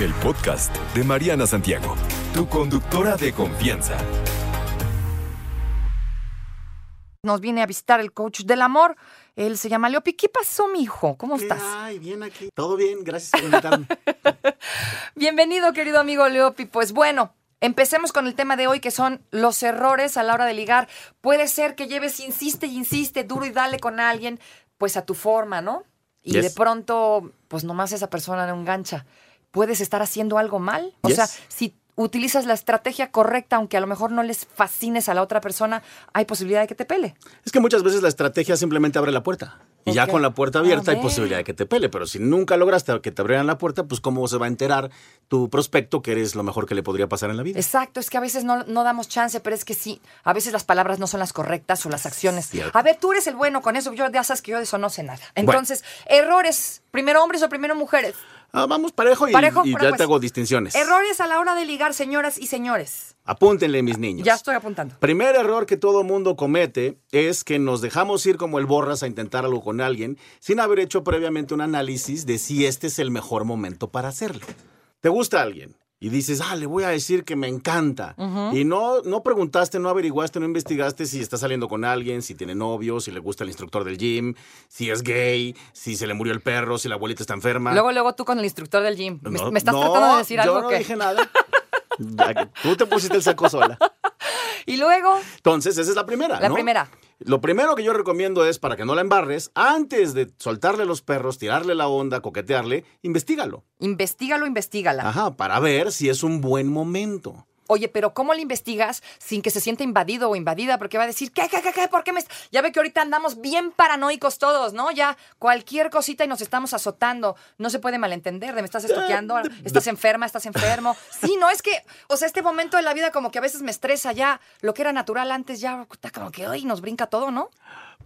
El podcast de Mariana Santiago, tu conductora de confianza. Nos viene a visitar el coach del amor. Él se llama Leopi. ¿Qué pasó, mi hijo? ¿Cómo estás? Ay, bien aquí. Todo bien, gracias por invitarme. Bienvenido, querido amigo Leopi. Pues bueno, empecemos con el tema de hoy, que son los errores a la hora de ligar. Puede ser que lleves, insiste y insiste, duro y dale con alguien, pues a tu forma, ¿no? Y Yes. de pronto, pues nomás esa persona no engancha. ¿Puedes estar haciendo algo mal? O Yes. sea, si utilizas la estrategia correcta, aunque a lo mejor no les fascines a la otra persona, hay posibilidad de que te pele. es que muchas veces la estrategia simplemente abre la puerta. Y ya con la puerta abierta hay posibilidad de que te pele. Pero si nunca lograste que te abrieran la puerta, pues cómo se va a enterar tu prospecto que eres lo mejor que le podría pasar en la vida. Exacto, es que a veces no, no damos chance, pero es que sí, a veces las palabras no son las correctas o las acciones. Cierto. A ver, tú eres el bueno con eso, yo ya sabes que yo de eso no sé nada. Entonces, errores, primero hombres o primero mujeres. Ah, vamos parejo y, Parejo, y pero ya pues, te hago distinciones. Errores a la hora de ligar, señoras y señores. Apúntenle, mis niños. Ya estoy apuntando. Primer error que todo mundo comete es que nos dejamos ir como el borras a intentar algo con alguien sin haber hecho previamente un análisis de si este es el mejor momento para hacerlo. ¿Te gusta alguien? Y dices, ah, le voy a decir que me encanta. Y no, no preguntaste, no averiguaste, no investigaste si está saliendo con alguien, si tiene novio, si le gusta el instructor del gym, si es gay, si se le murió el perro, si la abuelita está enferma. Luego, luego tú con el instructor del gym. ¿Me, No, me estás no, tratando de decir yo algo no que. dije nada. Tú te pusiste el saco sola. Y luego, Entonces, esa es la primera. la ¿no? primera. Lo primero que yo recomiendo es, para que no la embarres, antes de soltarle los perros, tirarle la onda, coquetearle, investigalo. Investígalo, investígala. Ajá, para ver si es un buen momento. Oye, pero ¿cómo le investigas sin que se sienta invadido o invadida? Porque va a decir, ¿qué, qué, qué, qué? ¿Por qué me...? est-?" Ya ve que ahorita andamos bien paranoicos todos, ¿no? Ya cualquier cosita y nos estamos azotando. No se puede malentender de me estás estoqueando, estás enferma, estás enfermo. Sí, no, es que, o sea, este momento de la vida como que a veces me estresa ya. Lo que era natural antes ya está como que hoy nos brinca todo, ¿no?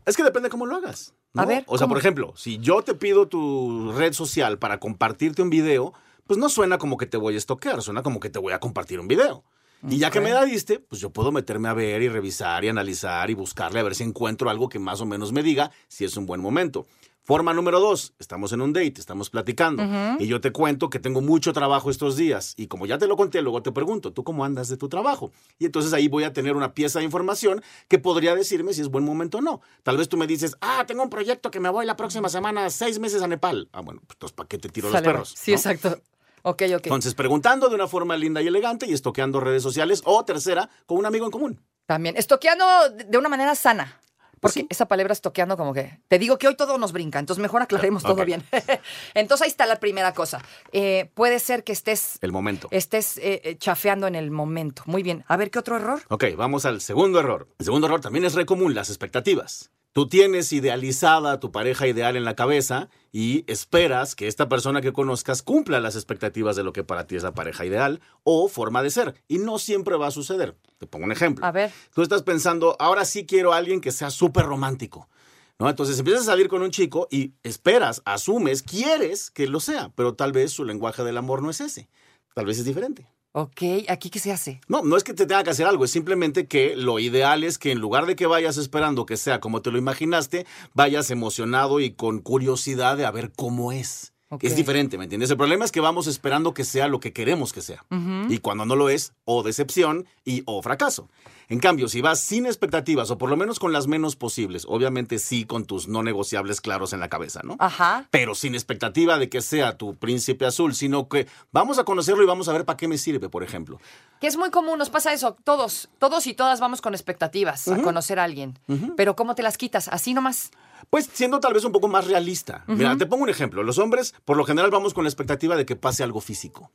Es que depende cómo lo hagas. ¿no? A ver, O sea, ¿cómo? por ejemplo, si yo te pido tu red social para compartirte un video, pues no suena como que te voy a estoquear, suena como que te voy a compartir un video. Y ya que me la diste, pues yo puedo meterme a ver y revisar y analizar y buscarle a ver si encuentro algo que más o menos me diga si es un buen momento. Forma número dos, estamos en un date, estamos platicando y yo te cuento que tengo mucho trabajo estos días y como ya te lo conté, luego te pregunto, ¿tú cómo andas de tu trabajo? Y entonces ahí voy a tener una pieza de información que podría decirme si es buen momento o no. Tal vez tú me dices, ah, tengo un proyecto que me voy la próxima semana seis meses a Nepal. Ah, bueno, pues ¿para qué te tiro los Sale, perros? Sí, ¿no? exacto. Ok, ok. Entonces, preguntando de una forma linda y elegante y estoqueando redes sociales o tercera, con un amigo en común. También. Estoqueando de una manera sana. Porque Sí. esa palabra estoqueando como que... Te digo que hoy todo nos brinca, entonces mejor aclaremos todo bien. entonces ahí está la primera cosa. Eh, puede ser que estés, El momento. estés eh, eh, chafeando en el momento. Muy bien. A ver, ¿qué otro error? Ok, vamos al segundo error. El segundo error también es re común, las expectativas. Tú tienes idealizada a tu pareja ideal en la cabeza y esperas que esta persona que conozcas cumpla las expectativas de lo que para ti es la pareja ideal o forma de ser. Y no siempre va a suceder. Te pongo un ejemplo. A ver. Tú estás pensando, ahora sí quiero a alguien que sea súper romántico. ¿No? Entonces empiezas a salir con un chico y esperas, asumes, quieres que lo sea, pero tal vez su lenguaje del amor no es ese. Tal vez es diferente. Ok, ¿aquí qué se hace? No, no es que te tenga que hacer algo, es simplemente que lo ideal es que en lugar de que vayas esperando que sea como te lo imaginaste, vayas emocionado y con curiosidad de a ver cómo es. Es diferente, ¿me entiendes? El problema es que vamos esperando que sea lo que queremos que sea. Y cuando no lo es, o decepción y o fracaso. En cambio, si vas sin expectativas, o por lo menos con las menos posibles, obviamente sí con tus no negociables claros en la cabeza, ¿no? Ajá. pero sin expectativa de que sea tu príncipe azul, sino que vamos a conocerlo y vamos a ver para qué me sirve, por ejemplo. Que es muy común, nos pasa eso. Todos, todos y todas vamos con expectativas a conocer a alguien. Pero ¿cómo te las quitas? Así nomás. Pues siendo tal vez un poco más realista. Mira, te pongo un ejemplo. Los hombres, por lo general, vamos con la expectativa de que pase algo físico.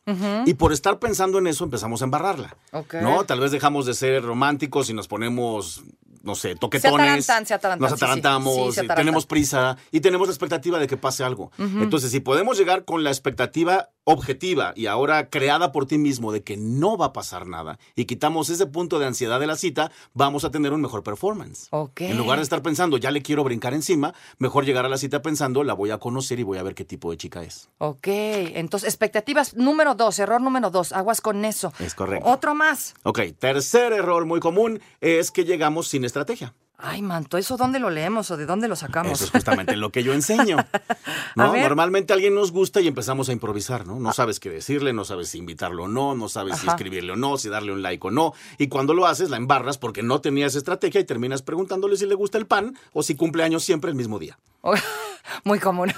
Y por estar pensando en eso, empezamos a embarrarla. ¿No? Tal vez dejamos de ser románticos y nos ponemos no sé, toquetones. atarantan, se atarantan, Nos sí, sí. atarantamos, Sí, se y atarantan. tenemos prisa y tenemos la expectativa de que pase algo. Entonces, si podemos llegar con la expectativa objetiva y ahora creada por ti mismo de que no va a pasar nada y quitamos ese punto de ansiedad de la cita, vamos a tener un mejor performance. En lugar de estar pensando, ya le quiero brincar encima, mejor llegar a la cita pensando, la voy a conocer y voy a ver qué tipo de chica es. Ok, entonces expectativas número dos, error número dos, aguas con eso. Es correcto. Otro más. Ok, tercer error muy común es que llegamos sin estrategia. Ay, manto, ¿eso dónde lo leemos o de dónde lo sacamos? Eso es justamente lo que yo enseño. ¿no? Normalmente alguien nos gusta y empezamos a improvisar, ¿no? No sabes qué decirle, no sabes si invitarlo o no, no sabes si escribirle o no, si darle un like o no. Y cuando lo haces, la embarras porque no tenías estrategia y terminas preguntándole si le gusta el pan o si cumple años siempre el mismo día. Muy común.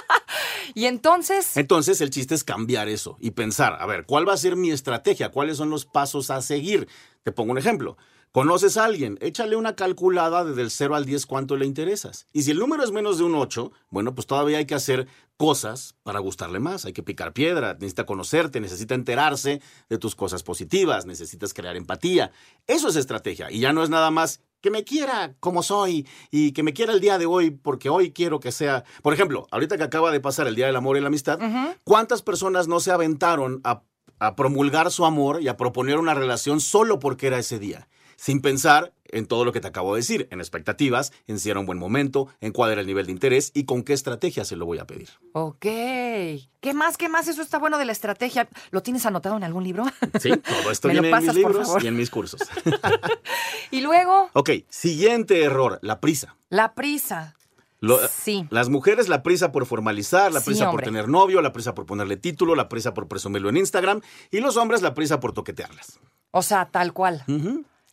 y entonces, Entonces, el chiste es cambiar eso y pensar, a ver, ¿cuál va a ser mi estrategia? ¿Cuáles son los pasos a seguir? Te pongo un ejemplo. Conoces a alguien, échale una calculada de del 0 al 10 cuánto le interesas. Y si el número es menos de un 8, bueno, pues todavía hay que hacer cosas para gustarle más. Hay que picar piedra, necesita conocerte, necesita enterarse de tus cosas positivas, necesitas crear empatía. Eso es estrategia. Y ya no es nada más que me quiera como soy y que me quiera el día de hoy porque hoy quiero que sea... Por ejemplo, ahorita que acaba de pasar el Día del Amor y la Amistad, ¿cuántas personas no se aventaron a, a promulgar su amor y a proponer una relación solo porque era ese día? Sin pensar en todo lo que te acabo de decir, en expectativas, en si era un buen momento, en cuál era el nivel de interés y con qué estrategia se lo voy a pedir. ok. ¿Qué más? ¿Qué más? Eso está bueno de la estrategia. ¿Lo tienes anotado en algún libro? Sí, todo esto ¿Me lo viene en mis pasas, libros y en mis cursos. y luego, ok, siguiente error, la prisa. la prisa. Lo- Sí. Las mujeres, la prisa por formalizar, la Sí, prisa por tener novio, la prisa por ponerle título, la prisa por presumirlo en Instagram, y los hombres, la prisa por toquetearlas. O sea, tal cual.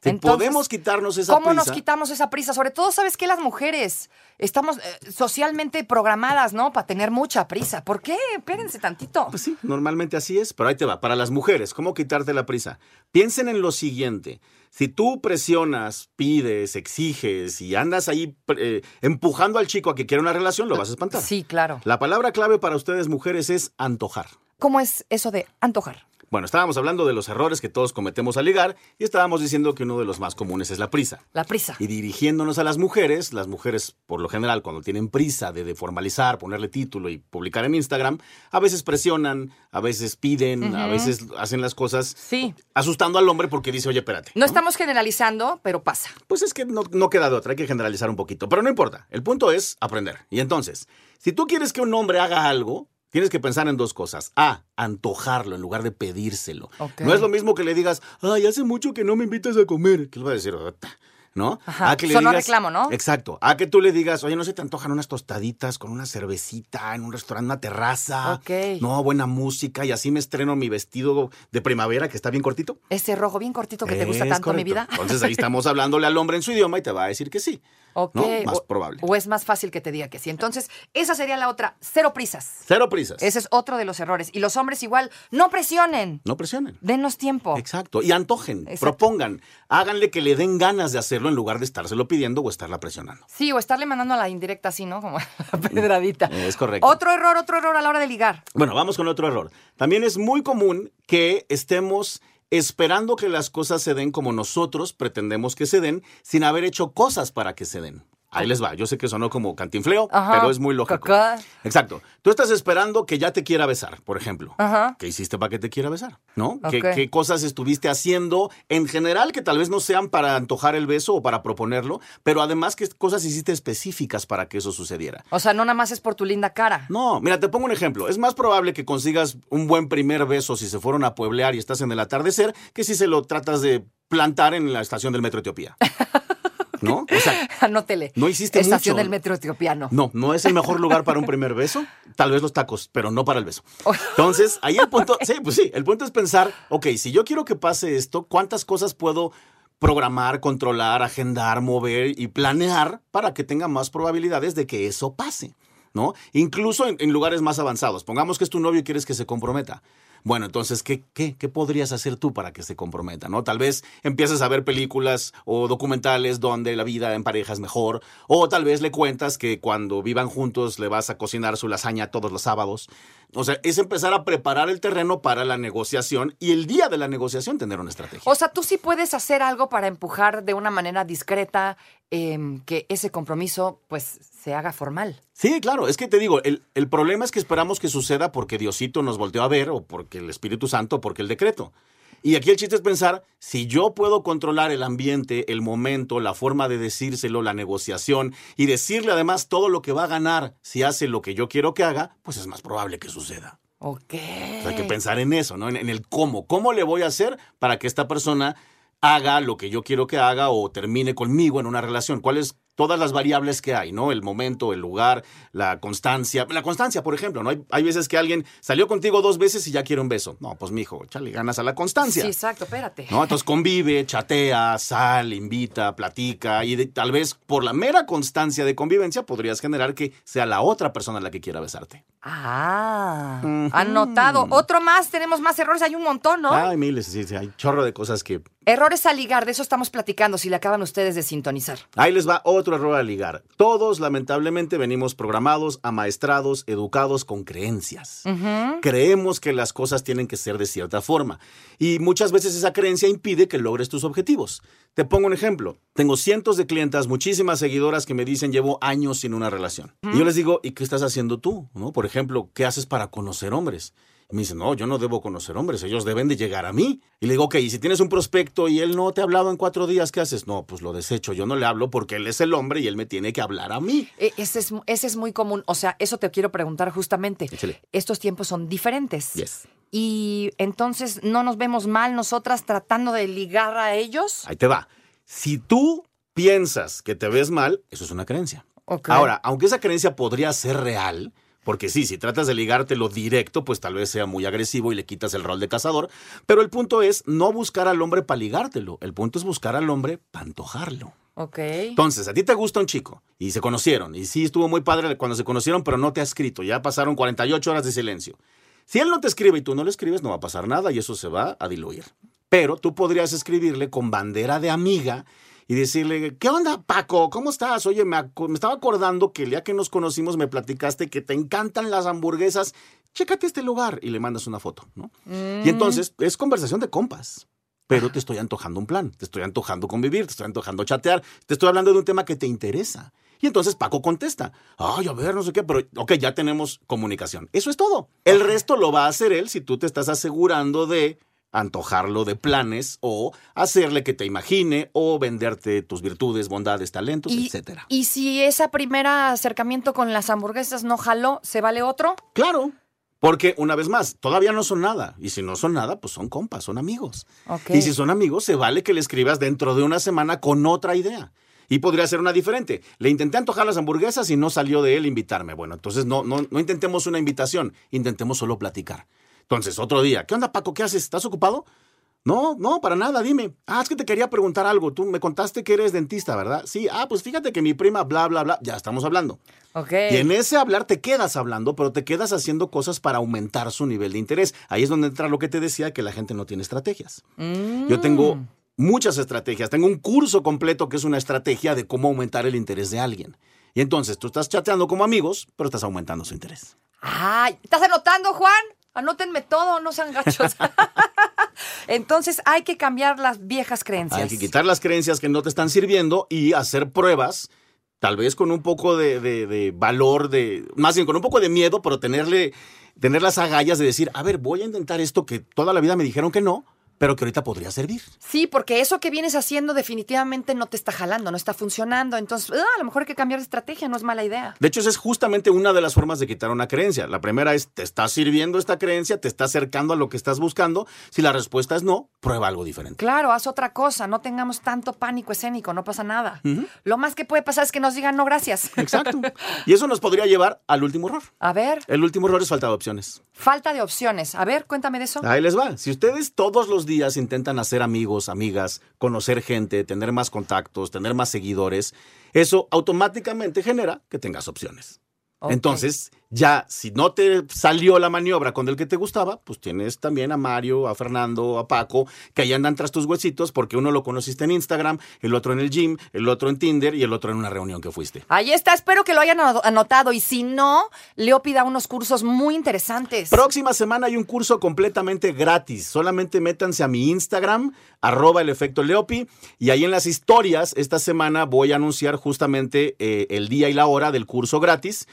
Si Entonces, podemos quitarnos esa ¿Cómo prisa. nos quitamos esa prisa? Sobre todo, ¿sabes qué? Las mujeres estamos eh, socialmente programadas, ¿no? Para tener mucha prisa. ¿Por qué? Espérense tantito. Pues sí, normalmente así es, pero ahí te va. Para las mujeres, ¿cómo quitarte la prisa? Piensen en lo siguiente. Si tú presionas, pides, exiges y andas ahí eh, empujando al chico a que quiera una relación, lo vas a espantar. Sí, claro. La palabra clave para ustedes mujeres es antojar. ¿Cómo es eso de antojar? Bueno, estábamos hablando de los errores que todos cometemos al ligar y estábamos diciendo que uno de los más comunes es la prisa. La prisa. Y dirigiéndonos a las mujeres, las mujeres por lo general cuando tienen prisa de, de formalizar, ponerle título y publicar en Instagram, a veces presionan, a veces piden, a veces hacen las cosas Sí. asustando al hombre porque dice, oye, espérate. No estamos generalizando, pero pasa. Pues es que no, no queda de otra, hay que generalizar un poquito, pero no importa, el punto es aprender. Y entonces, si tú quieres que un hombre haga algo, tienes que pensar en dos cosas. A, antojarlo en lugar de pedírselo. No es lo mismo que le digas, ay, hace mucho que no me invitas a comer. ¿Qué le va a decir? ¿No? Ajá, A que le sonó digas- reclamo, ¿no? Exacto. A que tú le digas, oye, ¿no se te antojan unas tostaditas con una cervecita en un restaurante, una terraza? Ok. No, buena música y así me estreno mi vestido de primavera que está bien cortito. Ese rojo bien cortito que te gusta tanto, mi correcto. vida. Entonces ahí estamos hablándole al hombre en su idioma y te va a decir que sí. Ok. ¿no? Más o, probable. O es más fácil que te diga que sí. Entonces, esa sería la otra. Cero prisas. Cero prisas. Ese es otro de los errores. Y los hombres igual, no presionen. No presionen. Denos tiempo. Exacto. Y antojen, Exacto. propongan, háganle que le den ganas de hacerlo en lugar de estárselo pidiendo o estarla presionando. Sí, o estarle mandando a la indirecta así, ¿no? Como la pedradita. Es correcto. Otro error, otro error a la hora de ligar. Bueno, vamos con otro error. También es muy común que estemos esperando que las cosas se den como nosotros pretendemos que se den sin haber hecho cosas para que se den. Ahí les va. Yo sé que sonó como cantinfleo, Ajá. pero es muy lógico. Exacto. Tú estás esperando que ya te quiera besar, por ejemplo. Ajá. ¿Qué hiciste para que te quiera besar? ¿No? ¿Qué, qué cosas estuviste haciendo en general que tal vez no sean para antojar el beso o para proponerlo, pero además qué cosas hiciste específicas para que eso sucediera? O sea, no nada más es por tu linda cara. No, mira, te pongo un ejemplo. Es más probable que consigas un buen primer beso si se fueron a pueblear y estás en el atardecer que si se lo tratas de plantar en la estación del metro Etiopía. ¿No? O sea, Anótele. No hiciste Estación mucho. del metro etiopiano. no, no es el mejor lugar para un primer beso. Tal vez los tacos, pero no para el beso. Entonces, ahí el punto, sí, pues sí, el punto es pensar, ok, si yo quiero que pase esto, ¿cuántas cosas puedo programar, controlar, agendar, mover y planear para que tenga más probabilidades de que eso pase? ¿No? Incluso en, en lugares más avanzados. Pongamos que es tu novio y quieres que se comprometa. Bueno, entonces, ¿qué, qué, ¿qué podrías hacer tú para que se comprometa? ¿no? Tal vez empieces a ver películas o documentales donde la vida en pareja es mejor, o tal vez le cuentas que cuando vivan juntos le vas a cocinar su lasaña todos los sábados, O sea, es empezar a preparar el terreno para la negociación y el día de la negociación tener una estrategia. O sea, tú sí puedes hacer algo para empujar de una manera discreta em, que ese compromiso pues se haga formal. Sí, claro, es que te digo, el, el problema es que esperamos que suceda porque Diosito nos volteó a ver o porque el Espíritu Santo o porque el decreto. Y aquí el chiste es pensar, si yo puedo controlar el ambiente, el momento, la forma de decírselo, la negociación y decirle además todo lo que va a ganar si hace lo que yo quiero que haga, pues es más probable que suceda. Ok. O sea, hay que pensar en eso, ¿no? En, en el cómo. ¿Cómo le voy a hacer para que esta persona haga lo que yo quiero que haga o termine conmigo en una relación? ¿Cuáles todas las variables que hay, ¿no? El momento, el lugar, la constancia. La constancia, por ejemplo, ¿no? Hay, hay veces que alguien salió contigo dos veces y ya quiere un beso. No, pues mijo, échale ganas a la constancia. Sí, exacto, espérate. ¿no? Entonces convive, chatea, sal, invita, platica y de- tal vez por la mera constancia de convivencia podrías generar que sea la otra persona la que quiera besarte. Ah, anotado. Otro más, tenemos más errores, hay un montón, ¿no? Ay, miles, sí, sí, hay chorro de cosas que... Errores al ligar, de eso estamos platicando, si le acaban ustedes de sintonizar. Ahí les va otro error a ligar. Todos, lamentablemente, venimos programados, amaestrados, educados con creencias. Creemos que las cosas tienen que ser de cierta forma. Y muchas veces esa creencia impide que logres tus objetivos. Te pongo un ejemplo. Tengo cientos de clientas, muchísimas seguidoras que me dicen llevo años sin una relación. Y yo les digo, ¿y qué estás haciendo tú? ¿No? Por ejemplo, ¿qué haces para conocer hombres? Me dicen, no, yo no debo conocer hombres, ellos deben de llegar a mí. Y le digo, ok, y si tienes un prospecto y él no te ha hablado en cuatro días, ¿qué haces? No, pues lo desecho, yo no le hablo porque él es el hombre y él me tiene que hablar a mí. E- Ese es, ese es muy común, o sea, eso te quiero preguntar justamente. Échale. Estos tiempos son diferentes. Yes. Y entonces no nos vemos mal nosotras tratando de ligar a ellos. Ahí te va. Si tú piensas que te ves mal, eso es una creencia. Ahora, aunque esa creencia podría ser real, porque sí, si tratas de ligártelo directo, pues tal vez sea muy agresivo y le quitas el rol de cazador, pero el punto es no buscar al hombre para ligártelo, el punto es buscar al hombre para antojarlo. Ok. Entonces, a ti te gusta un chico y se conocieron, y sí estuvo muy padre cuando se conocieron, pero no te ha escrito, ya pasaron 48 horas de silencio. Si él no te escribe y tú no le escribes, no va a pasar nada y eso se va a diluir. Pero tú podrías escribirle con bandera de amiga y decirle, ¿qué onda, Paco? ¿Cómo estás? Oye, me, me estaba acordando que el día que nos conocimos me platicaste que te encantan las hamburguesas. Chécate este lugar y le mandas una foto, ¿no? Y entonces es conversación de compas. Pero te estoy antojando un plan, te estoy antojando convivir, te estoy antojando chatear, te estoy hablando de un tema que te interesa. Y entonces Paco contesta, ay, a ver, no sé qué, pero ok, ya tenemos comunicación. Eso es todo. El resto lo va a hacer él si tú te estás asegurando de antojarlo de planes o hacerle que te imagine o venderte tus virtudes, bondades, talentos, Y, etcétera. y si ese primer acercamiento con las hamburguesas no jaló, ¿se vale otro? Claro. Porque, una vez más, todavía no son nada. Y si no son nada, pues son compas, son amigos. Y si son amigos, se vale que le escribas dentro de una semana con otra idea. Y podría ser una diferente. Le intenté antojar las hamburguesas y no salió de él invitarme. Bueno, entonces no, no, no intentemos una invitación, intentemos solo platicar. Entonces, otro día, ¿qué onda, Paco? ¿Qué haces? ¿Estás ocupado? No, no, para nada, dime. Ah, es que te quería preguntar algo. Tú me contaste que eres dentista, ¿verdad? Sí, ah, pues fíjate que mi prima, bla, bla, bla, ya estamos hablando. Ok. Y en ese hablar te quedas hablando, pero te quedas haciendo cosas para aumentar su nivel de interés. Ahí es donde entra lo que te decía, que la gente no tiene estrategias. Yo tengo muchas estrategias. Tengo un curso completo que es una estrategia de cómo aumentar el interés de alguien. Y entonces tú estás chateando como amigos, pero estás aumentando su interés. Ay, ¿estás anotando, Juan? Anótenme todo, no sean gachos. Entonces hay que cambiar las viejas creencias. Hay que quitar las creencias que no te están sirviendo y hacer pruebas, tal vez con un poco de, de- valor, de, más bien con un poco de miedo, pero tenerle, tener las agallas de decir, a ver, voy a intentar esto que toda la vida me dijeron que no, pero que ahorita podría servir. Sí, porque eso que vienes haciendo definitivamente no te está jalando, no está funcionando. Entonces, ah, a lo mejor hay que cambiar de estrategia, no es mala idea. De hecho, esa es justamente una de las formas de quitar una creencia. La primera es, ¿te está sirviendo esta creencia? ¿Te está acercando a lo que estás buscando? Si la respuesta es no, prueba algo diferente. Claro, haz otra cosa, no tengamos tanto pánico escénico, no pasa nada. Lo más que puede pasar es que nos digan no gracias. Exacto. Y eso nos podría llevar al último error. A ver, El último error es falta de opciones. falta de opciones. A ver, cuéntame de eso. Ahí les va. Si ustedes todos los días intentan hacer amigos, amigas, conocer gente, tener más contactos, tener más seguidores, eso automáticamente genera que tengas opciones. Entonces, Ya, si no te salió la maniobra con el que te gustaba, pues tienes también a Mario, a Fernando, a Paco, que ahí andan tras tus huesitos porque uno lo conociste en Instagram, el otro en el gym, el otro en Tinder y el otro en una reunión que fuiste. Ahí está, espero que lo hayan ano- anotado y si no, Leo pida unos cursos muy interesantes. Próxima semana hay un curso completamente gratis. Solamente métanse a mi Instagram, arroba el efecto Leopi, y ahí en las historias esta semana voy a anunciar justamente eh, el día y la hora del curso gratis.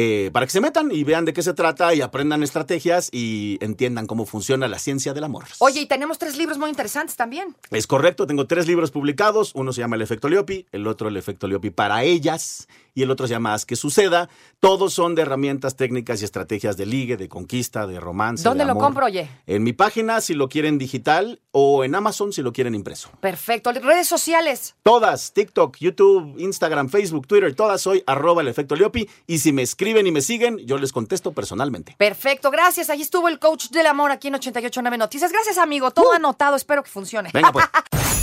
Eh, para que se metan y vean de qué se trata y aprendan estrategias y entiendan cómo funciona la ciencia del amor. Oye, y tenemos tres libros muy interesantes también. Es correcto, tengo tres libros publicados. Uno se llama El efecto Leopi, el otro El efecto Leopi para ellas y el otro se llama Haz que suceda. Todos son de herramientas técnicas y estrategias de ligue, de conquista, de romance. ¿Dónde de lo compro, oye? En mi página si lo quieren digital o en Amazon si lo quieren impreso. Perfecto. Redes sociales. Todas, TikTok, YouTube, Instagram, Facebook, Twitter, todas soy arroba el efecto Leopi y si me escriben y me siguen, yo les contesto personalmente. Perfecto, gracias. Allí estuvo el coach del amor aquí en 889 Noticias. Gracias, amigo. Todo anotado. Espero que funcione. Venga pues.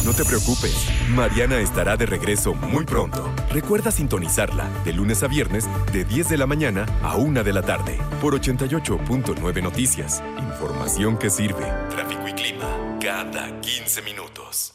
No te preocupes, Mariana estará de regreso muy pronto. Recuerda sintonizarla de lunes a viernes de 10 de la mañana a 1 de la tarde por 88.9 Noticias. Información que sirve. Tráfico y clima cada 15 minutos.